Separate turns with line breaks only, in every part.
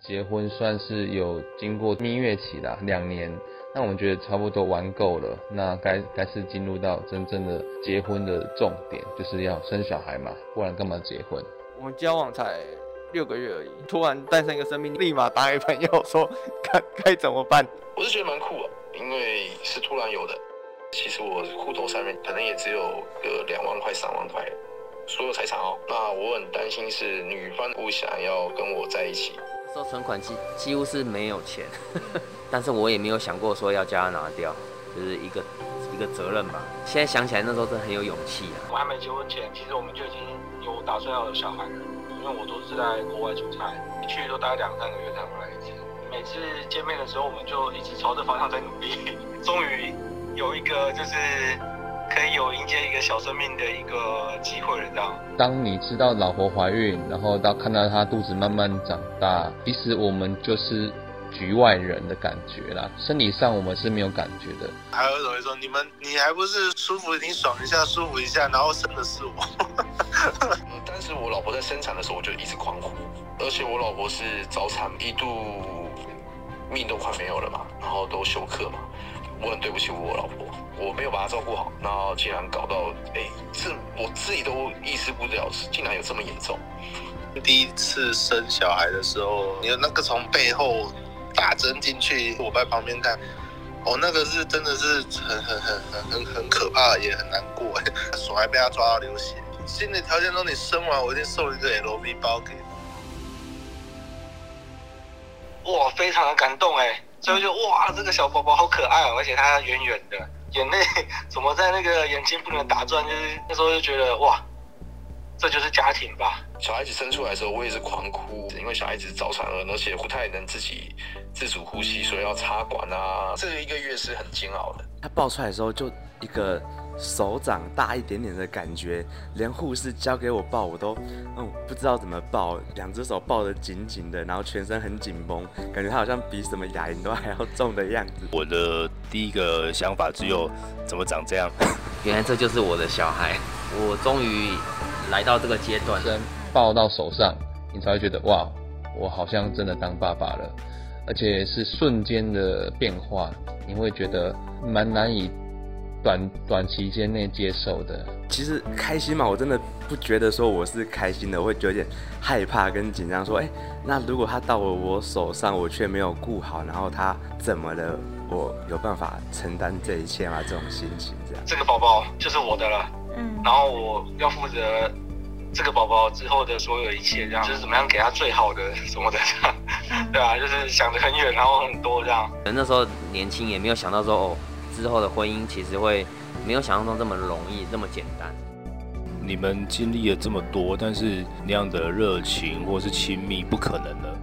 结婚算是有经过蜜月期啦，两年。那我们觉得差不多玩够了，那该该是进入到真正的结婚的重点，就是要生小孩嘛，不然干嘛结婚？
我们交往才六个月而已，突然诞生一个生命，立马打给朋友说 该该怎么办？
我是觉得蛮酷啊，因为是突然有的。其实我户头上面可能也只有个两万块、三万块，所有财产哦。那我很担心是女方不想要跟我在一起。
说存款几几乎是没有钱，但是我也没有想过说要叫他拿掉，就是一个一个责任吧。现在想起来那时候真的很有勇气啊。
我还没结婚前，其实我们就已经有打算要有小孩了，因为我都是在国外出差，一去都待两三个月才回来一次。每次见面的时候，我们就一直朝着方向在努力，终于有一个就是。可以有迎接一个小生命的一个机会了，这样。
当你知道老婆怀孕，然后到看到她肚子慢慢长大，其实我们就是局外人的感觉啦。生理上我们是没有感觉的。
还有人会说，你们你还不是舒服，你爽一下，舒服一下，然后生的是我。
但是我老婆在生产的时候，我就一直狂呼，而且我老婆是早产，一度命都快没有了嘛，然后都休克嘛。我很对不起我老婆，我没有把她照顾好，然后竟然搞到，哎，是我自己都意识不了，竟然有这么严重。
第一次生小孩的时候，你那个从背后打针进去，我在旁边看，哦，那个是真的是很很很很很很可怕，也很难过，手还被他抓到流血。新的条件中，你生完我一定送一个 LV 包给你。
哇，非常的感动哎。所以就哇，这个小宝宝好可爱哦，而且他圆圆的，眼泪怎么在那个眼睛不能打转？就是那时候就觉得哇，这就是家庭吧。
小孩子生出来的时候，我也是狂哭，因为小孩子早产儿，而且不太能自己自主呼吸，所以要插管啊。这一个月是很煎熬的。
他抱出来的时候就一个。手掌大一点点的感觉，连护士交给我抱，我都嗯不知道怎么抱，两只手抱得紧紧的，然后全身很紧绷，感觉他好像比什么哑铃都还要重的样子。
我的第一个想法只有怎么长这样？
原来这就是我的小孩，我终于来到这个阶段，
抱到手上，你才会觉得哇，我好像真的当爸爸了，而且是瞬间的变化，你会觉得蛮难以。短短期间内接受的，
其实开心嘛，我真的不觉得说我是开心的，我会有点害怕跟紧张。说，哎，那如果他到了我手上，我却没有顾好，然后他怎么了？我有办法承担这一切吗？这种心情，这样。
这个宝宝就是我的了，嗯，然后我要负责这个宝宝之后的所有一切，这样就是怎么样给他最好的什么的，这样，对啊，就是想得很远，然后很多这样。
那时候年轻，也没有想到说，哦。之后的婚姻其实会没有想象中这么容易，这么简单。
你们经历了这么多，但是那样的热情或是亲密不可能的。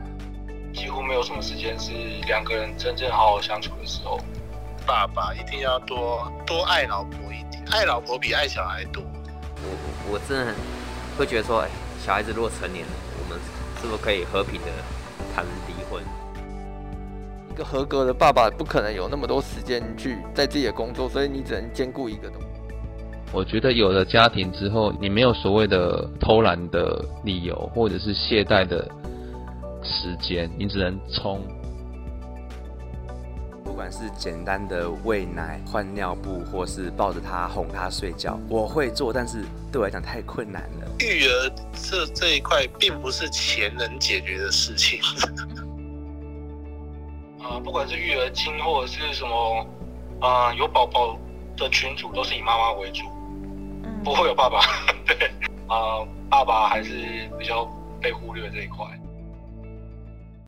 几乎没有什么时间是两个人真正好好相处的时候。
爸爸一定要多多爱老婆一点，爱老婆比爱小孩多。
我我真的会觉得说，哎，小孩子如果成年了，我们是不是可以和平的谈离婚？
一个合格的爸爸不可能有那么多时间去在自己的工作，所以你只能兼顾一个东西。
我觉得有了家庭之后，你没有所谓的偷懒的理由，或者是懈怠的时间，你只能冲。
不管是简单的喂奶、换尿布，或是抱着他哄他睡觉，我会做，但是对我来讲太困难了。
育儿这这一块，并不是钱能解决的事情。
啊，不管是育儿经或者是什么，啊，有宝宝的群主都是以妈妈为主，不会有爸爸。对，啊，爸爸还是比较被忽略这一块。